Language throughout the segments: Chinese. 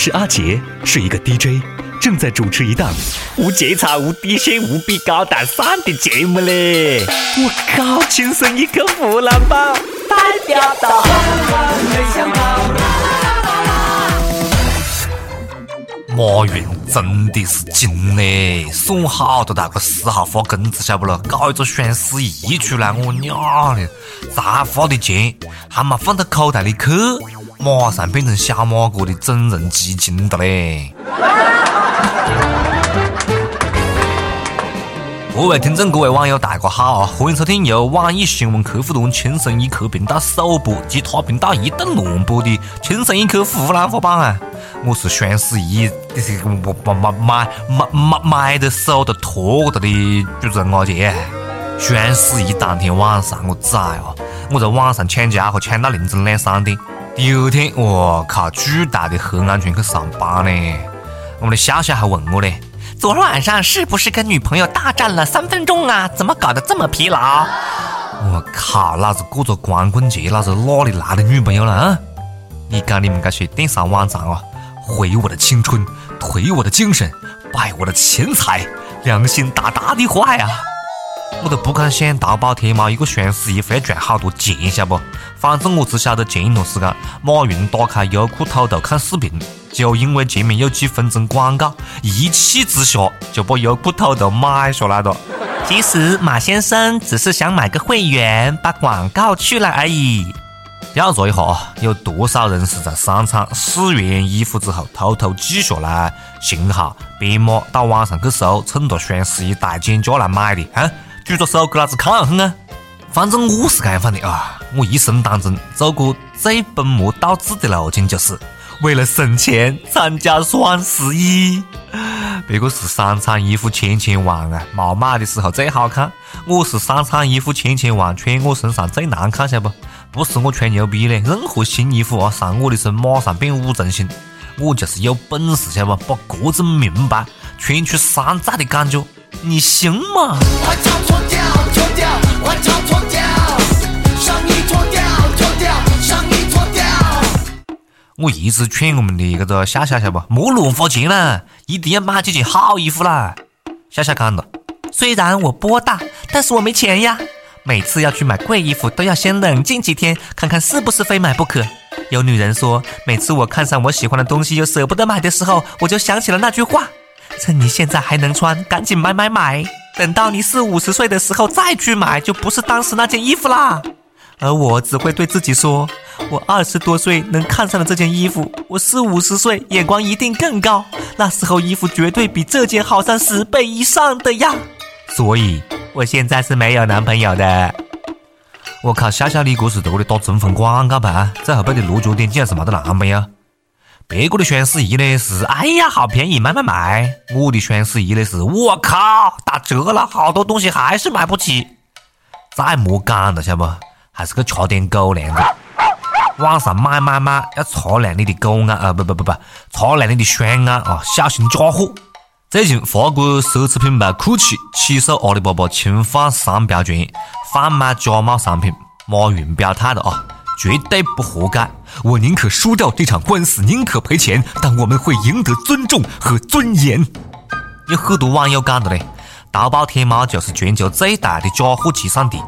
是阿杰，是一个 DJ，正在主持一档无节操、无底线、无比高大上的节目嘞！我靠，亲生一个湖南宝，代表到。马云真的是精嘞，送好多大个四号发工资，晓不咯？搞一个双十一出来，我娘嘞！才花的钱还没放到口袋里去，马上变成小马哥的整容基金的嘞！各位听众，各位网友，大家好！欢迎收听由网易新闻客户端轻松一刻频道首播及他频道一档乱播的轻松一刻湖南话版啊！我是双十一这个买买买买买买的手都脱的的主持人阿杰。双十一当天晚上，我崽啊！我在网上抢家伙抢到凌晨两三点。第二天，我靠，巨大的黑眼圈去上班呢！我们的笑笑还问我呢。昨天晚上是不是跟女朋友大战了三分钟啊？怎么搞得这么疲劳？我靠，老子过着光棍节，老子哪里来的女朋友了啊？你讲你们这些电商网站啊，毁我的青春，颓我的精神，败我的钱财，良心大大的坏啊！我都不敢想淘宝天猫一个双十一会要赚好多钱，晓不？反正我只晓得前一段时间马云打开优酷土豆看视频。就因为前面有几分钟广告，一气之下就把优酷土豆买下来了。其实马先生只是想买个会员，把广告去了而已。调查一下，有多少人是在商场试完衣服之后偷偷记下来型号、编码，到网上去搜，趁着双十一大减价来买的？啊，举着手给老子看哼啊！反正我是这样的啊，我一生当中走过最本末倒置的路径就是。为了省钱参加双十一，别个是商场衣服千千万啊，没买的时候最好看。我是商场衣服千千万，穿我身上最难看，晓不？不是我吹牛逼嘞，任何新衣服啊上我的身马上变五成新。我就是有本事，晓得不？把各种名牌穿出山寨的感觉，你行吗？我一直劝我们的这个夏夏，夏吧？莫乱花钱啦，一定要买几件好衣服啦。夏夏讲了，虽然我波大，但是我没钱呀。每次要去买贵衣服，都要先冷静几天，看看是不是非买不可。有女人说，每次我看上我喜欢的东西又舍不得买的时候，我就想起了那句话：趁你现在还能穿，赶紧买买买。等到你四五十岁的时候再去买，就不是当时那件衣服啦。而我只会对自己说：我二十多岁能看上的这件衣服，我四五十岁眼光一定更高。那时候衣服绝对比这件好上十倍以上的呀。所以，我现在是没有男朋友的。我靠，笑笑你这是多的打征婚广告吧？最后背的落脚点竟然是没得男朋友。别个的双十一呢是哎呀好便宜，买买买。我的双十一呢是我靠打折了，好多东西还是买不起。再莫讲了，晓得不？还是去吃点狗粮的。网上买买买，要擦亮你的狗眼啊！不不不不，擦亮你的双眼啊！小心假货。最近，法国奢侈品牌蔻驰起诉阿里巴巴侵犯商标权，贩卖假冒商品。马云表态了啊，绝对不活该！我宁可输掉这场官司，宁可赔钱，但我们会赢得尊重和尊严。有很多网友讲的嘞，淘宝天猫就是全球最大的假货集散地。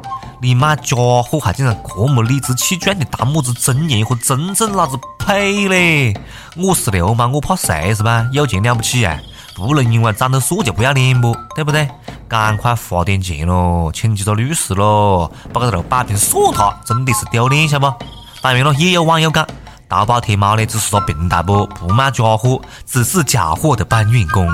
你卖假货还竟然这么理直气壮的当么子尊严和尊重，老子呸嘞！我是流氓，我怕谁是吧？有钱了不起啊？不能因为长得帅就不要脸不？对不对？赶快花点钱喽，请几个律师喽，把这个摆平算他，真的是丢脸，晓不？当然了，也有网友讲，淘宝天猫呢只是个平台不，不卖假货，只是假货的搬运工。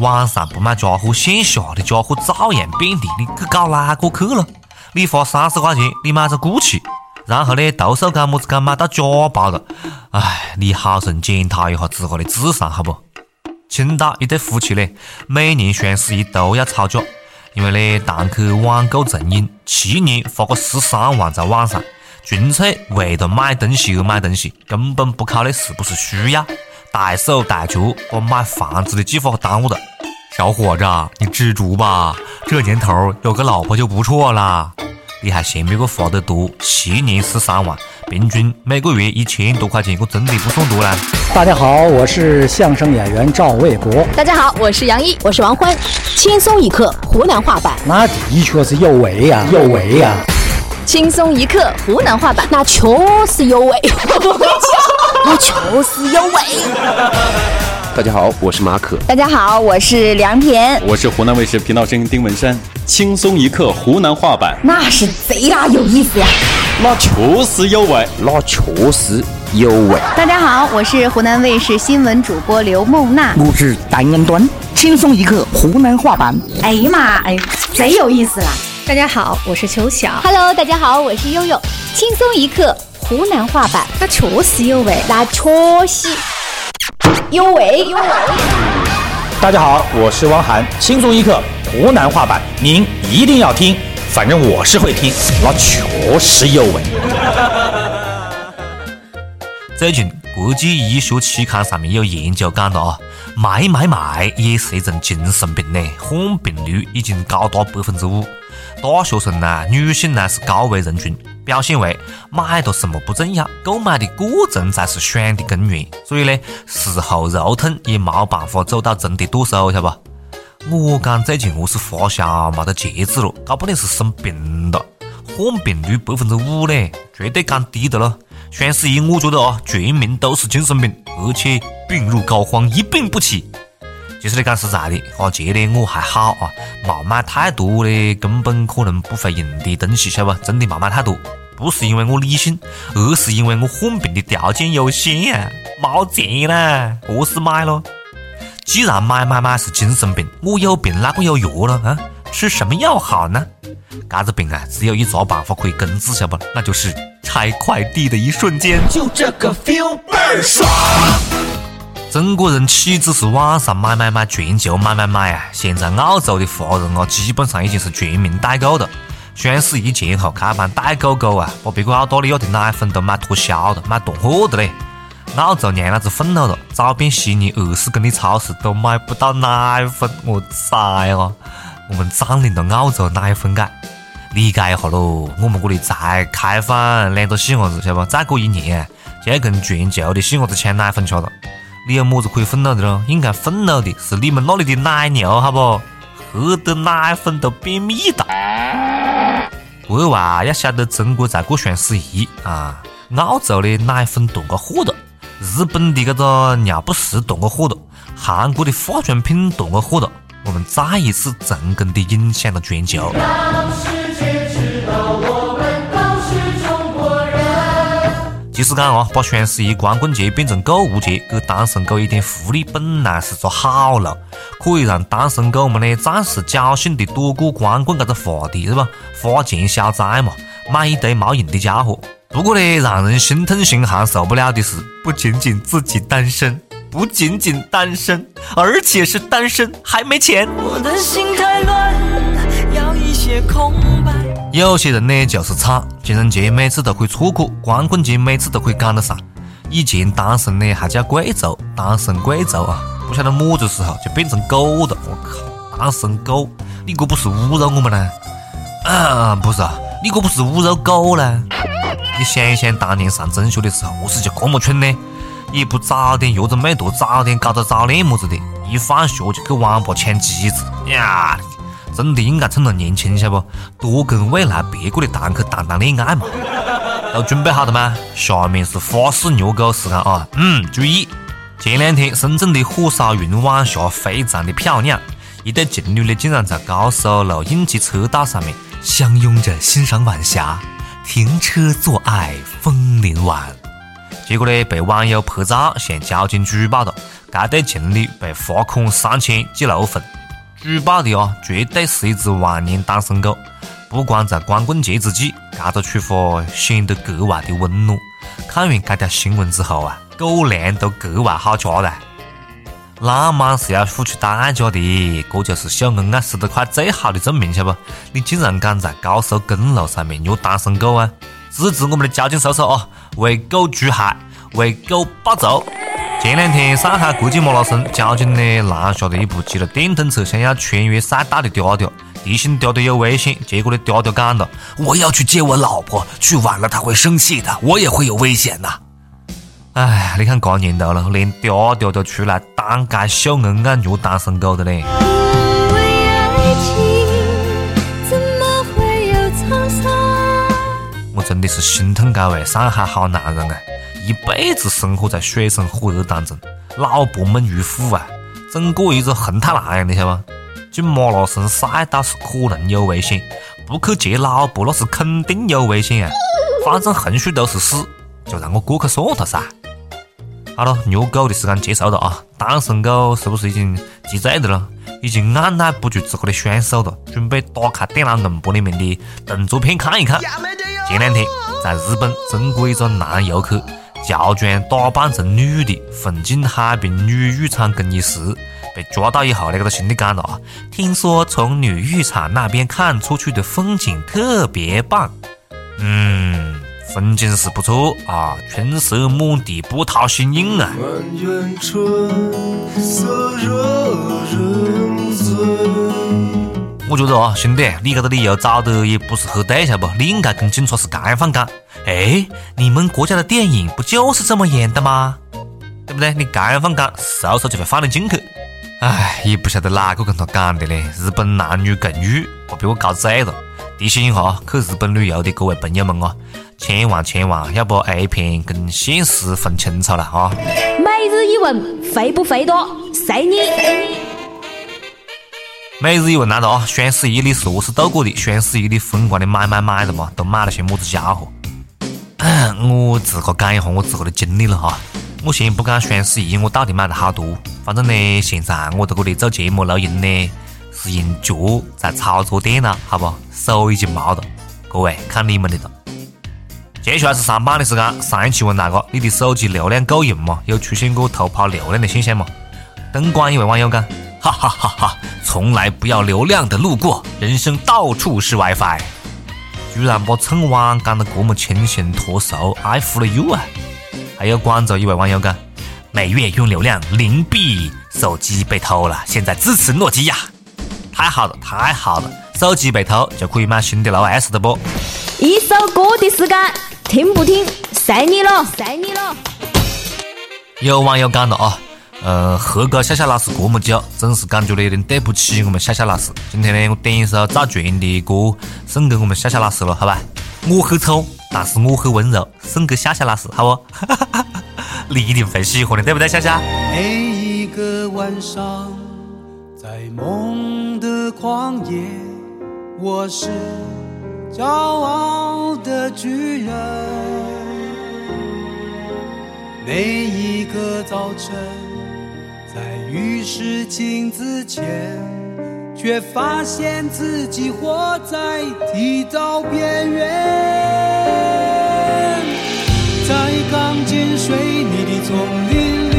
网上不卖假货，线下的假货照样遍地，你去搞哪个去了？你花三十块钱，你买着 GUCCI，然后呢，投诉干么子敢买到假包了？哎，你好生检讨一下自个的智商好不？青岛一对夫妻呢，每年双十一都要吵架，因为呢，堂客网购成瘾，七年花个十三万在网上，纯粹为了买东西而买东西，根本不考虑是不是需要，大手大脚把买房子的计划耽误了。小伙子，你知足吧，这年头有个老婆就不错啦。你还嫌别个花得多，七年十三万，平均每个月一千多块钱，我真的不算多啦。大家好，我是相声演员赵卫国。大家好，我是杨一，我是王欢。轻松一刻湖南话版，那的确是有味呀，有味呀。轻松一刻湖南话版，那确实有味，那确实有味。大家好，我是马可。大家好，我是梁田。我是湖南卫视频道声音丁文山。轻松一刻湖南话版，那是贼拉有意思呀！那确实有味，那确实有味。大家好，我是湖南卫视新闻主播刘梦娜。我是单恩端。轻松一刻湖南话版，哎呀妈，哎，贼有意思啦！大家好，我是秋晓。Hello，大家好，我是悠悠。轻松一刻湖南话版，那确实有味，那确实。有为有为。大家好，我是汪涵，轻松一刻湖南话版，您一定要听，反正我是会听，那确实有为。最近国际医学期刊上面有研究讲到啊，买买买也是一种精神病呢，患病率已经高达百分之五。大学生呢，女性呢是高危人群。表现为买到什么不重要，购买的过程才是选的根源。所以呢，事后肉痛也没办法走到真的剁手，晓得不？我讲最近我是发烧，没得节制了，搞不定是生病了。患病率百分之五呢，绝对讲低的了。双十一我觉得啊，全民都是精神病，而且病入膏肓，一病不起。其实你讲实在的，花钱呢我还好啊，冇买太多的根本可能不会用的东西，晓得不？真的冇买太多，不是因为我理性，而是因为我患病的条件有限啊，冇钱啦，何是买咯？既然买买买是精神病，我有病哪个有药了啊？吃什么药好呢？这个病啊，只有一个办法可以根治，晓得不？那就是拆快递的一瞬间，就这个 feel 倍儿爽。中国人岂止是网上买买买，全球买买买啊！现在澳洲的华人啊，基本上已经是全民代购了。双十一前后开盘代购购啊，把别个澳大利亚的奶粉都买脱销了，买断货的嘞。澳洲娘老子愤怒了，找遍悉尼二十公里超市都买不到奶粉，我崽啊！我们占领了澳洲奶粉界，理解一下喽。我们这里才开放两个细伢子，晓得不？再过一年就要跟全球的细伢子抢奶粉吃了。你有么子可以愤怒的咯？应该愤怒的是你们那里的奶牛，好不？喝的奶粉都便秘了。国外要晓得中国在过双十一啊，澳洲的奶粉断个货了，日本的这个尿不湿断个货了，韩国的化妆品断个货了，我们再一次成功的影响了全球。实讲啊，把双十一光棍节变成购物节，给单身狗一点福利，本来是个好路，可以让单身狗们呢暂时侥幸的躲过光棍这个话题，是吧？花钱消灾嘛，买一堆没用的家伙。不过呢，让人心痛心寒、受不了的是，不仅仅自己单身，不仅仅单身，而且是单身还没钱。我的心太乱，空白。有些人呢就是惨，情人节每次都可以错过，光棍节每次都可以赶得上。以前单身呢还叫贵族，单身贵族啊，不晓得么子时候就变成狗了。我靠，单身狗，你这不是侮辱我们呢？啊，不是啊，你这不是侮辱狗呢？你想一想当年上中学的时候，我是就这么蠢呢？也不早点约着妹坨，早点搞到早恋么子的，一放学就去网吧抢机子呀！真的应该趁着年轻，晓不？多跟未来别个的堂客谈谈恋爱嘛。都准备好了吗？下面是花式虐狗时间啊！嗯，注意，前两天深圳的火烧云晚霞非常的漂亮，一对情侣呢竟然在高速路应急车道上面相拥着欣赏晚霞，停车做爱风铃晚。结果呢被网友拍照向交警举报了，该对情侣被罚款三千记六分。举报的啊，绝对是一只万年单身狗。不光在光棍节之际，这个处罚显得格外的温暖。看完这条新闻之后啊，狗粮都格外好吃了。浪漫是要付出代价的，这就是秀恩爱十多块最好的证明，晓得不？你竟然敢在高速公路上面虐单身狗啊！支持我们的交警叔叔啊，为狗除害，为狗报仇！前两天，上海国际马拉松，交警呢拦下了一部骑了电动车想要穿越赛道的嗲嗲，提醒嗲嗲有危险。结果呢，嗲嗲讲了：“我要去接我老婆，去晚了她会生气的，我也会有危险的。”哎，你看这年头了，连嗲嗲都出来当街秀恩爱虐单身狗的嘞！我真的是心痛这位上海好男人啊！一辈子生活在水深火热当中，老婆梦如虎啊，整个一个红太狼，你晓得吗？进马拉松赛道是可能有危险，不去接老婆那是肯定有危险啊！反正横竖都是死，就让我过去算了噻。好了，虐狗的时间结束了啊！单身狗是不是已经积醉的了？已经按捺不住自个的双手了，准备打开电脑硬盘里面的动作片看一看。前两天在日本，中国一个男游客。乔装打扮成女的，混进海滨女浴场更衣室，被抓到以后，那个心里讲了啊，听说从女浴场那边看出去的风景特别棒，嗯，风景是不错啊，春色满地波涛新颖啊。我觉得啊，兄弟，你这个理由找的也不是很对，晓得不？你应该跟警察是这样讲。哎，你们国家的电影不就是这么演的吗？对不对？你这样讲，嗖嗖就会放你进去。哎，也不晓得哪个跟他讲的嘞。日本男女共浴，我被我搞醉了。提醒一下去日本旅游的各位朋友们啊，千万千万要把 A 片跟现实分清楚了啊！每日一问，肥不肥多？随你。每日一问来了啊！双十一你是何是度过的？双十一你疯狂的买买买了嘛？都买了些么子家伙？我自个讲一下我自个的经历了哈。我先不讲双十一我到底买了好多，反正呢，现在我在这里做节目录音呢，是用脚在操作电脑，好不？手已经没了。各位看你们的了。接下来是上班的时间，上一期问大家，你的手机流量够用吗？有出现过偷跑流量的现象吗？东莞一位网友讲。哈哈哈！哈从来不要流量的路过，人生到处是 WiFi。居然把蹭网讲得这么清新脱俗，I feel you 啊！还有广州一位网友讲，每月用流量零币，手机被偷了，现在支持诺基亚，太好了，太好了！手机被偷就可以买新的 Note S 的不？一首歌的时间，听不听随你了，随你了。有网友讲了啊。呃，合格夏夏老师这么久，真是感觉有点对不起我们夏夏老师。今天呢，我点一首赵传的歌送给我们夏夏老师了，好吧？我很丑，但是我很温柔，送给夏夏老师，好不？你一定会喜欢的，对不对，夏夏？每一个晚上，在梦的旷野，我是骄傲的巨人。每一个早晨。在浴室镜子前，却发现自己活在剃刀边缘。在钢筋水泥的丛林里，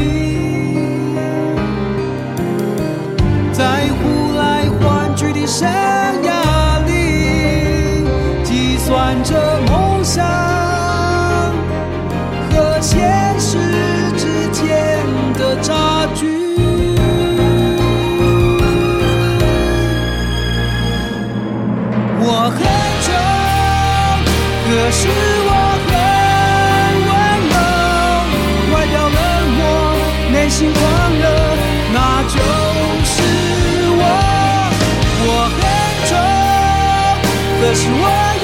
在呼来唤去的声音我很丑，可是我很温柔。外表冷漠，内心狂热，那就是我。我很丑，可是我。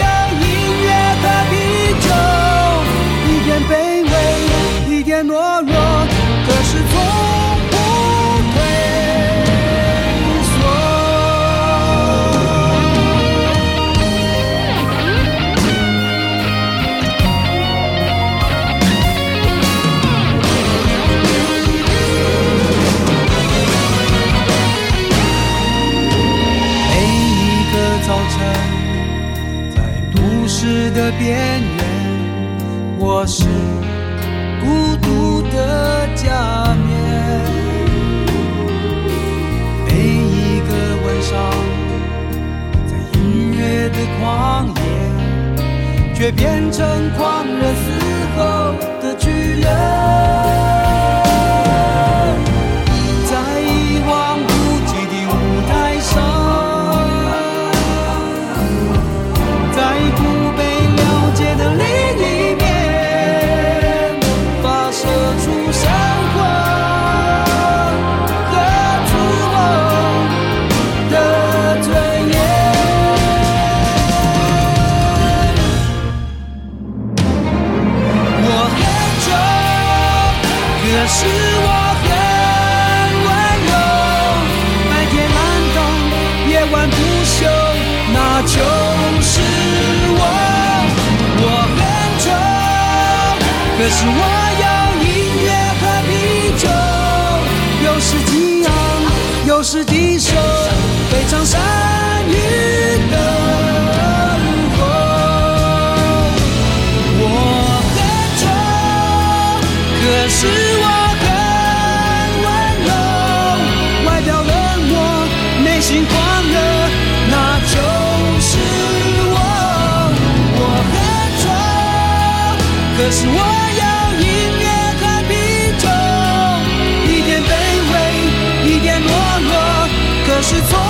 却变成狂热嘶吼的巨人。可是我很温柔，白天懒动，夜晚不休，那就是我。我很丑，可是我有音乐和啤酒，有时激昂，有时低首，非常善于等候。我很丑，可是是我有音乐和啤酒，一点卑微，一点懦弱，可是从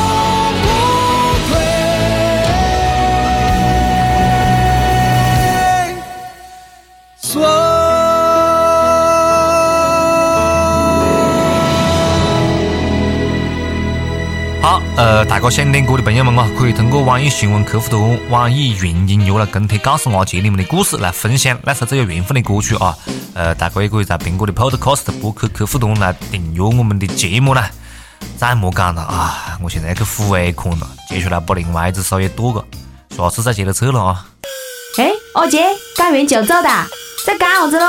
大家想点歌的朋友们啊，可以通过网易新闻客户端、网易云音乐来跟帖告诉阿杰你们的故事，来分享那首最有缘分的歌曲啊。呃，大家也可以在苹果的 Podcast 播客客户端来订阅我们的节目啦。再莫讲了啊，我现在去付尾款了，接下来把另外一只手也剁个，下次再接着扯了啊。哎，阿杰，赶完就走的，在干啥子喽？